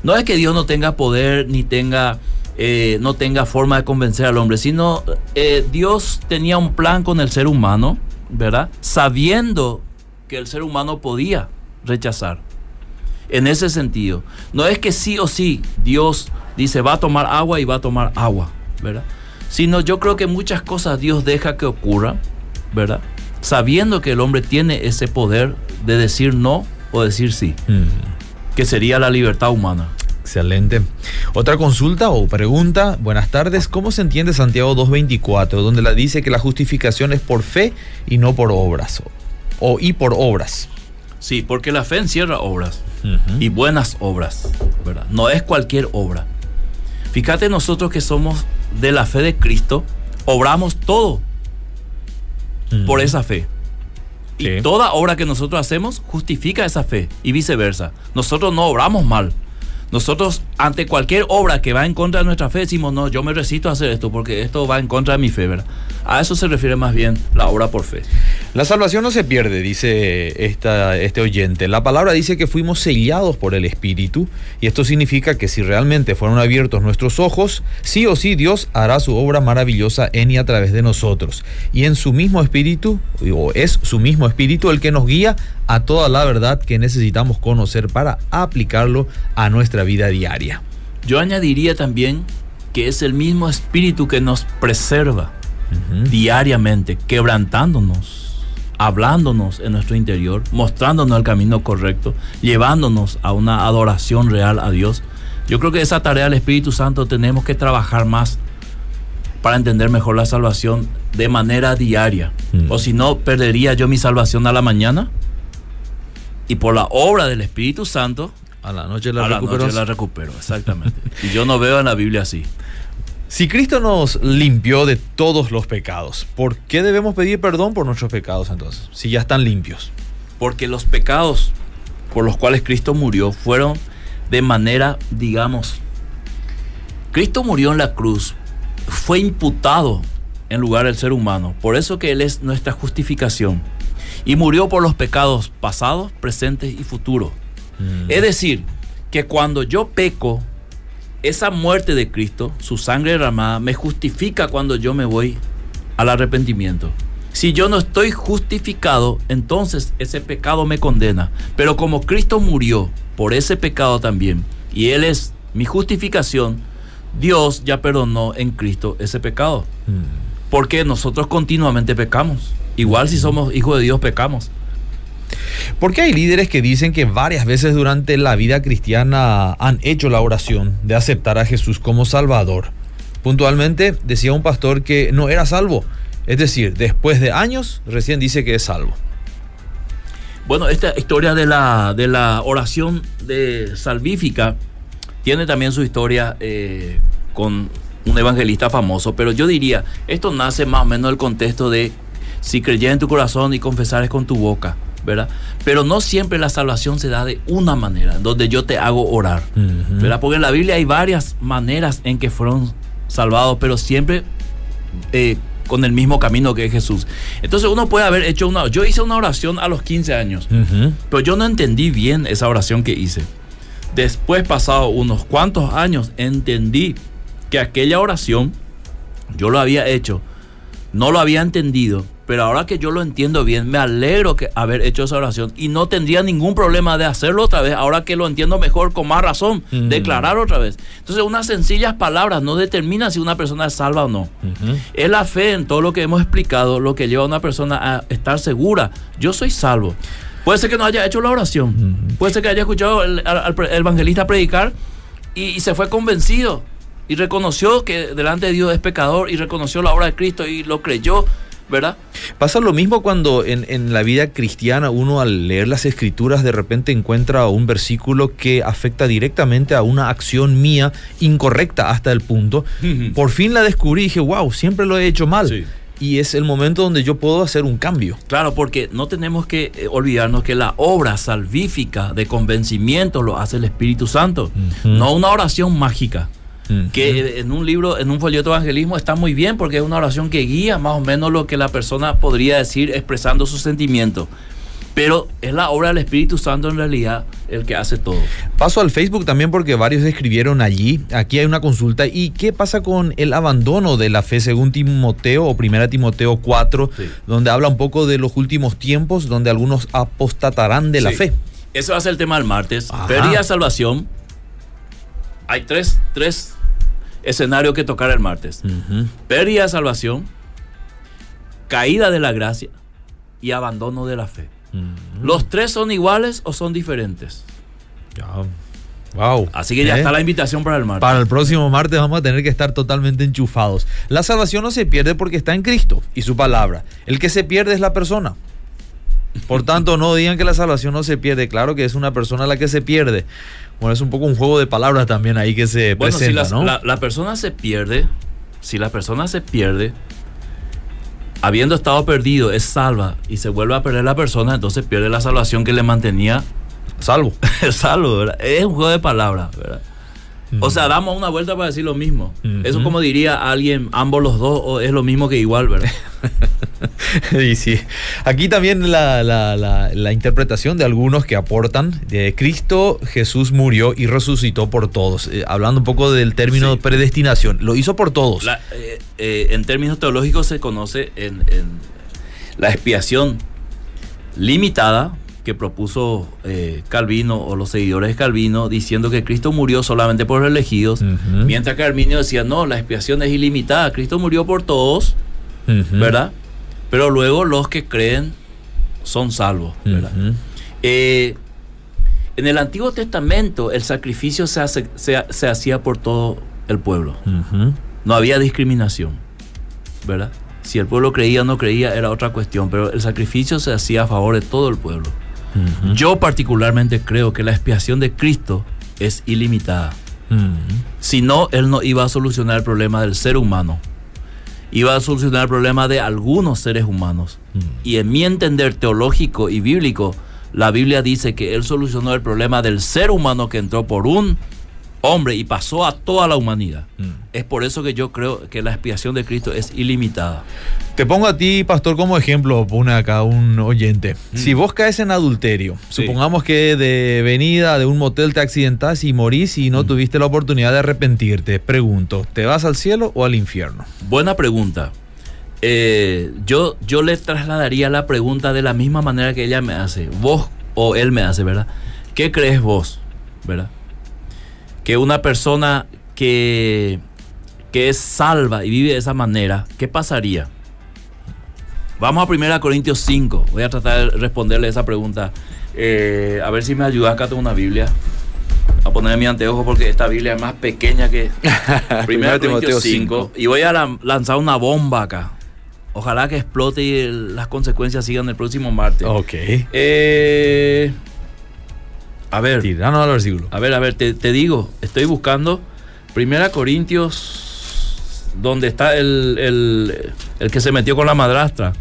No es que Dios no tenga poder ni tenga eh, no tenga forma de convencer al hombre, sino eh, Dios tenía un plan con el ser humano, ¿verdad? Sabiendo que el ser humano podía rechazar. En ese sentido, no es que sí o sí Dios dice va a tomar agua y va a tomar agua, ¿verdad? Sino yo creo que muchas cosas Dios deja que ocurran, ¿verdad? Sabiendo que el hombre tiene ese poder de decir no o decir sí, Mm. que sería la libertad humana. Excelente. Otra consulta o pregunta. Buenas tardes. ¿Cómo se entiende Santiago 2.24, donde la dice que la justificación es por fe y no por obras? O, y por obras. Sí, porque la fe encierra obras y buenas obras, ¿verdad? No es cualquier obra. Fíjate nosotros que somos de la fe de Cristo, obramos todo por esa fe. Y toda obra que nosotros hacemos justifica esa fe y viceversa. Nosotros no obramos mal. Nosotros ante cualquier obra que va en contra de nuestra fe decimos, no, yo me resisto a hacer esto porque esto va en contra de mi fe, ¿verdad? A eso se refiere más bien la obra por fe. La salvación no se pierde, dice esta, este oyente. La palabra dice que fuimos sellados por el Espíritu y esto significa que si realmente fueron abiertos nuestros ojos, sí o sí Dios hará su obra maravillosa en y a través de nosotros. Y en su mismo Espíritu, o es su mismo Espíritu el que nos guía a toda la verdad que necesitamos conocer para aplicarlo a nuestra vida diaria. Yo añadiría también que es el mismo espíritu que nos preserva diariamente, quebrantándonos, hablándonos en nuestro interior, mostrándonos el camino correcto, llevándonos a una adoración real a Dios. Yo creo que esa tarea del Espíritu Santo tenemos que trabajar más para entender mejor la salvación de manera diaria. Mm. O si no, perdería yo mi salvación a la mañana y por la obra del Espíritu Santo A la noche la a la noche la recupero, exactamente. y yo no veo en la Biblia así. Si Cristo nos limpió de todos los pecados, ¿por qué debemos pedir perdón por nuestros pecados entonces? Si ya están limpios. Porque los pecados por los cuales Cristo murió fueron de manera, digamos, Cristo murió en la cruz, fue imputado en lugar del ser humano. Por eso que Él es nuestra justificación. Y murió por los pecados pasados, presentes y futuros. Es decir, que cuando yo peco, esa muerte de Cristo, su sangre derramada, me justifica cuando yo me voy al arrepentimiento. Si yo no estoy justificado, entonces ese pecado me condena. Pero como Cristo murió por ese pecado también, y Él es mi justificación, Dios ya perdonó en Cristo ese pecado. Mm. Porque nosotros continuamente pecamos. Igual si somos hijos de Dios, pecamos. ¿Por qué hay líderes que dicen que varias veces durante la vida cristiana han hecho la oración de aceptar a Jesús como Salvador? Puntualmente decía un pastor que no era salvo. Es decir, después de años recién dice que es salvo. Bueno, esta historia de la, de la oración de salvífica tiene también su historia eh, con un evangelista famoso, pero yo diría, esto nace más o menos del contexto de si creyes en tu corazón y confesares con tu boca, ¿verdad? Pero no siempre la salvación se da de una manera, donde yo te hago orar. ¿verdad? Porque en la Biblia hay varias maneras en que fueron salvados, pero siempre eh, con el mismo camino que Jesús. Entonces uno puede haber hecho una... Yo hice una oración a los 15 años, pero yo no entendí bien esa oración que hice. Después, pasado unos cuantos años, entendí que aquella oración yo lo había hecho, no lo había entendido, pero ahora que yo lo entiendo bien, me alegro que haber hecho esa oración y no tendría ningún problema de hacerlo otra vez, ahora que lo entiendo mejor, con más razón, Mm. declarar otra vez. Entonces, unas sencillas palabras no determinan si una persona es salva o no. Es la fe en todo lo que hemos explicado lo que lleva a una persona a estar segura. Yo soy salvo. Puede ser que no haya hecho la oración. Puede ser que haya escuchado al- evangelista predicar y, y se fue convencido. Y reconoció que delante de Dios es pecador y reconoció la obra de Cristo y lo creyó, ¿verdad? Pasa lo mismo cuando en, en la vida cristiana uno al leer las escrituras de repente encuentra un versículo que afecta directamente a una acción mía incorrecta hasta el punto. Por fin la descubrí y dije, wow, siempre lo he hecho mal. Sí. Y es el momento donde yo puedo hacer un cambio. Claro, porque no tenemos que eh, olvidarnos que la obra salvífica de convencimiento lo hace el Espíritu Santo, no una oración mágica. Ujú. que en un libro, en un folleto de evangelismo está muy bien porque es una oración que guía más o menos lo que la persona podría decir expresando sus sentimientos. Pero es la obra del Espíritu Santo en realidad el que hace todo. Paso al Facebook también porque varios escribieron allí. Aquí hay una consulta. ¿Y qué pasa con el abandono de la fe según Timoteo o Primera Timoteo 4, Sí. donde habla un poco de los últimos tiempos, donde algunos apostatarán de la fe? Ese va a ser el tema del martes. Ajá. Pérdida de salvación. Hay tres, tres escenarios que tocar el martes. Ujú. Pérdida de salvación, caída de la gracia y abandono de la fe. Ujú. ¿Los tres son iguales o son diferentes? Wow. Así que ya ¿Eh? está la invitación para el martes. Para el próximo martes vamos a tener que estar totalmente enchufados. La salvación no se pierde porque está en Cristo y su palabra. El que se pierde es la persona. Por tanto, no digan que la salvación no se pierde. Claro que es una persona la que se pierde. Bueno, es un poco un juego de palabras también ahí que se Bueno, si presenta, ¿no? la, la persona se pierde, si la persona se pierde, habiendo estado perdido, es salva y se vuelve a perder la persona, entonces pierde la salvación que le mantenía Salvo. salvo, ¿verdad? Es un juego de palabras, ¿verdad? O sea, damos una vuelta para decir lo mismo. Ujú. Eso como diría alguien, ambos los dos, o es lo mismo que igual, ¿verdad? y sí. Aquí también la, la- la- la interpretación de algunos que aportan de Cristo Jesús murió y resucitó por todos. Eh, hablando un poco del término Sí. predestinación. Lo hizo por todos. Eh, eh, en términos teológicos se conoce en, en la expiación limitada que propuso eh, Calvino o los seguidores de Calvino diciendo que Cristo murió solamente por los elegidos, mientras que Arminio decía, no, la expiación es ilimitada, Cristo murió por todos. ¿verdad? Pero luego los que creen son salvos, ¿verdad? Eh, en el Antiguo Testamento el sacrificio se, hace- se- se hacía por todo el pueblo. No había discriminación, ¿verdad? Si el pueblo creía o no creía era otra cuestión, pero el sacrificio se hacía a favor de todo el pueblo. Yo particularmente creo que la expiación de Cristo es ilimitada. Si no, Él no iba a solucionar el problema del ser humano. Iba a solucionar el problema de algunos seres humanos. Y en mi entender teológico y bíblico, la Biblia dice que Él solucionó el problema del ser humano que entró por un hombre y pasó a toda la humanidad. Mm. Es por eso que yo creo que la expiación de Cristo es ilimitada. Te pongo a ti, pastor, como ejemplo, pone acá un oyente. Si vos caes en adulterio, Mm. Sí. supongamos que de venida de un motel te accidentás y morís y Mm. no tuviste la oportunidad de arrepentirte, pregunto, ¿te vas al cielo o al infierno? Buena pregunta. Eh, yo, yo le trasladaría la pregunta de la misma manera que ella me hace. Vos o él me hace, ¿verdad? ¿Qué crees vos? ¿Verdad? Que una persona que, que es salva y vive de esa manera, ¿qué pasaría? Vamos a 1 Corintios 5. Voy a tratar de responderle esa pregunta. Eh, a ver si me ayuda. Acá tengo una Biblia. A poner mi anteojo porque esta Biblia es más pequeña que 1 Primera Timoteo Corintios 5. Y voy a lan- lanzar una bomba acá. Ojalá que explote y el- las consecuencias sigan el próximo martes. Ok. Eh, a ver, Tiranos al versículo. a ver, a ver, te, te digo, estoy buscando Primera Corintios, donde está el, el, el que se metió con la madrastra.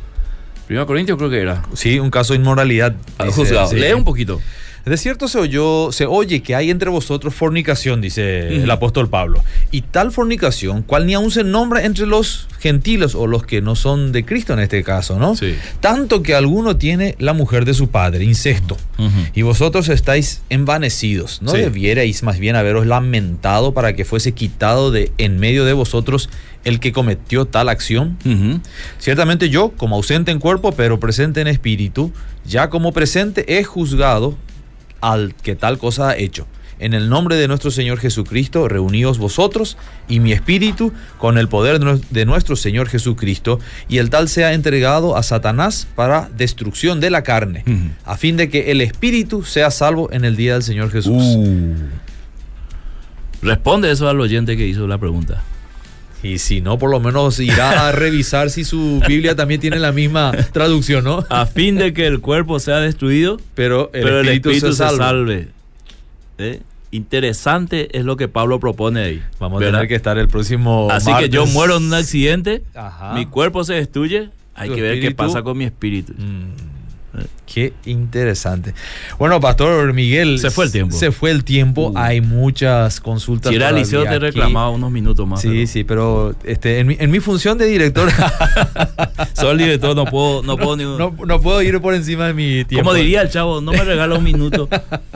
Primera Corintios creo que era. Sí, un caso de inmoralidad. Juzgado. sí. Lee un poquito. De cierto se oyó, se oye que hay entre vosotros fornicación, dice el apóstol Pablo. Y tal fornicación, cual ni aún se nombra entre los gentiles o los que no son de Cristo en este caso, ¿no? Sí. Tanto que alguno tiene la mujer de su padre, incesto. Y vosotros estáis envanecidos. ¿No Sí. debierais más bien haberos lamentado para que fuese quitado de en medio de vosotros el que cometió tal acción? Ciertamente yo, como ausente en cuerpo, pero presente en espíritu, ya como presente he juzgado al que tal cosa ha hecho. En el nombre de nuestro Señor Jesucristo, reuníos vosotros y mi espíritu con el poder de nues- de nuestro Señor Jesucristo, y el tal sea entregado a Satanás para destrucción de la carne, a fin de que el espíritu sea salvo en el día del Señor Jesús. Uh. Responde eso al oyente que hizo la pregunta. Y si no, por lo menos irá a revisar si su Biblia también tiene la misma traducción, ¿no? A fin de que el cuerpo sea destruido, Pero el pero espíritu, el espíritu se se salva. salve. ¿Eh? Interesante es lo que Pablo propone ahí. Vamos a ¿verdad? tener que estar el próximo Así que yo muero en un accidente, Ajá. mi cuerpo se destruye, hay Tu que ver qué pasa con mi espíritu. Mm, Qué interesante. Bueno, Pastor Miguel. Se fue el tiempo. Se fue el tiempo. Uh. Hay muchas consultas. Si era liceo te reclamaba unos minutos más. Sí, pero sí, pero este, en, mi, en mi función de director Soy el director, no puedo, no puedo ni no, no puedo ir por encima de mi tiempo. Como diría el chavo, no me regala un minuto.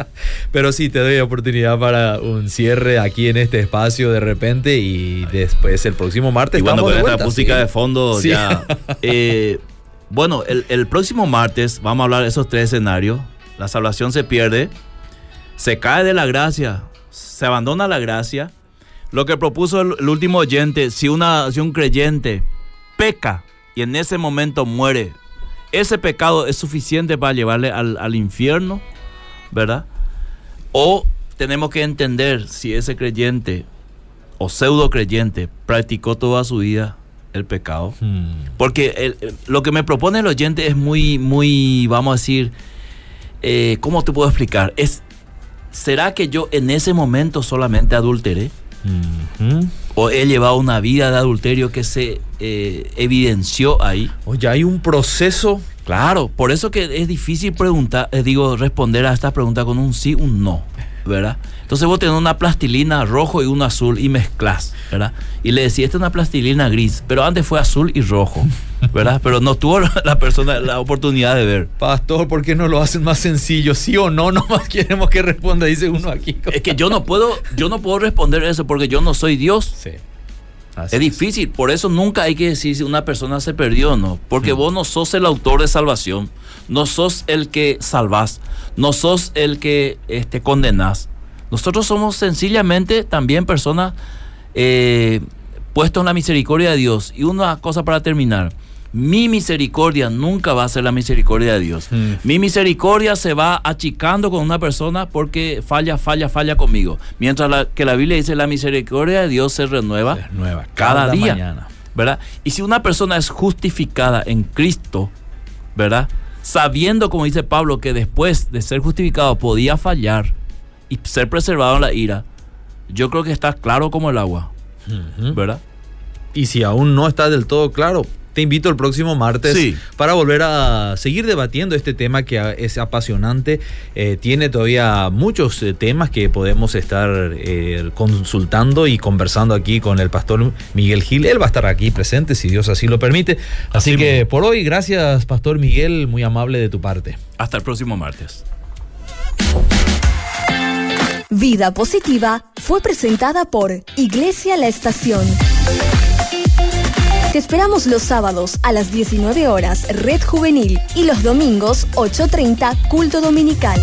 Pero sí, te doy oportunidad para un cierre aquí en este espacio de repente y después el próximo martes. Y bueno, con esta música sí. de fondo Sí. ya. eh, bueno, el, próximo martes vamos a hablar de esos tres escenarios. La salvación se pierde, se cae de la gracia, se abandona la gracia. Lo que propuso el, el último oyente, si, una, si un creyente peca y en ese momento muere, ese pecado es suficiente para llevarle al, al infierno, ¿verdad? O tenemos que entender si ese creyente o pseudo creyente practicó toda su vida el pecado. Mm. Porque el- el- lo que me propone el oyente es muy, muy, vamos a decir, eh, ¿cómo te puedo explicar? Es, ¿será que yo en ese momento solamente adulteré? Mhm. ¿O he llevado una vida de adulterio que se eh, evidenció ahí? Oye, hay un proceso. Claro, por eso que es difícil preguntar, eh, digo, responder a esta pregunta con un sí, un no, ¿verdad? Entonces vos tenés una plastilina rojo y una azul y mezclas, ¿verdad? Y le decís, esta es una plastilina gris, pero antes fue azul y rojo, ¿verdad? Pero no tuvo la persona la oportunidad de ver. Pastor, ¿por qué no lo hacen más sencillo? ¿Sí o no? Nomás queremos que responda, dice uno aquí. Es que yo no puedo, yo no puedo responder eso porque yo no soy Dios. Sí. Así Es difícil, por eso nunca hay que decir si una persona se perdió o no, porque vos no sos el autor de salvación, no sos el que salvás, no sos el que este, condenás. Nosotros somos sencillamente también personas eh, puestos en la misericordia de Dios. Y una cosa para terminar, mi misericordia nunca va a ser la misericordia de Dios. Mm. Mi misericordia se va achicando con una persona porque falla, falla, falla conmigo. Mientras la- que la Biblia dice la misericordia de Dios se renueva cada, día. mañana. ¿verdad? Y si una persona es justificada en Cristo, ¿verdad? Sabiendo, como dice Pablo, que después de ser justificado podía fallar y ser preservado en la ira, yo creo que está claro como el agua. ¿verdad? Y si aún no está del todo claro, te invito el próximo martes Sí. para volver a seguir debatiendo este tema que es apasionante. Eh, tiene todavía muchos eh, temas que podemos estar eh, consultando y conversando aquí con el pastor Miguel Gil. Él va a estar aquí presente si Dios así lo permite. Así, Así que por hoy, gracias Pastor Miguel, muy amable de tu parte. Hasta el próximo martes. Vida Positiva fue presentada por Iglesia La Estación. Te esperamos los sábados a las 19 horas Red Juvenil y los domingos 8.30 Culto Dominical.